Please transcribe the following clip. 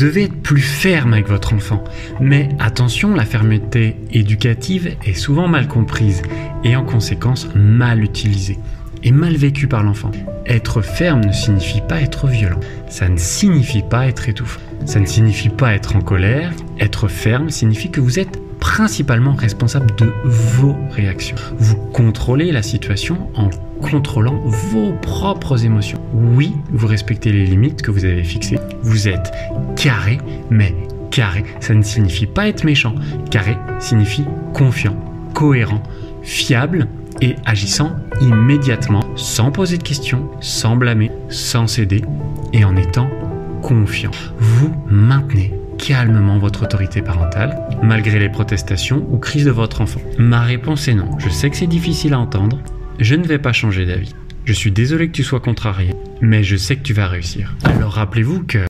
devez être plus ferme avec votre enfant. Mais attention, la fermeté éducative est souvent mal comprise et en conséquence mal utilisée et mal vécue par l'enfant. Être ferme ne signifie pas être violent. Ça ne signifie pas être étouffant. Ça ne signifie pas être en colère. Être ferme signifie que vous êtes principalement responsable de vos réactions. Vous contrôlez la situation en contrôlant vos propres émotions. Oui, vous respectez les limites que vous avez fixées. Vous êtes carré, mais carré, ça ne signifie pas être méchant. Carré signifie confiant, cohérent, fiable et agissant immédiatement, sans poser de questions, sans blâmer, sans céder et en étant confiant. Vous maintenez calmement votre autorité parentale, malgré les protestations ou crises de votre enfant Ma réponse est non. Je sais que c'est difficile à entendre. Je ne vais pas changer d'avis. Je suis désolé que tu sois contrarié, mais je sais que tu vas réussir. Alors rappelez-vous que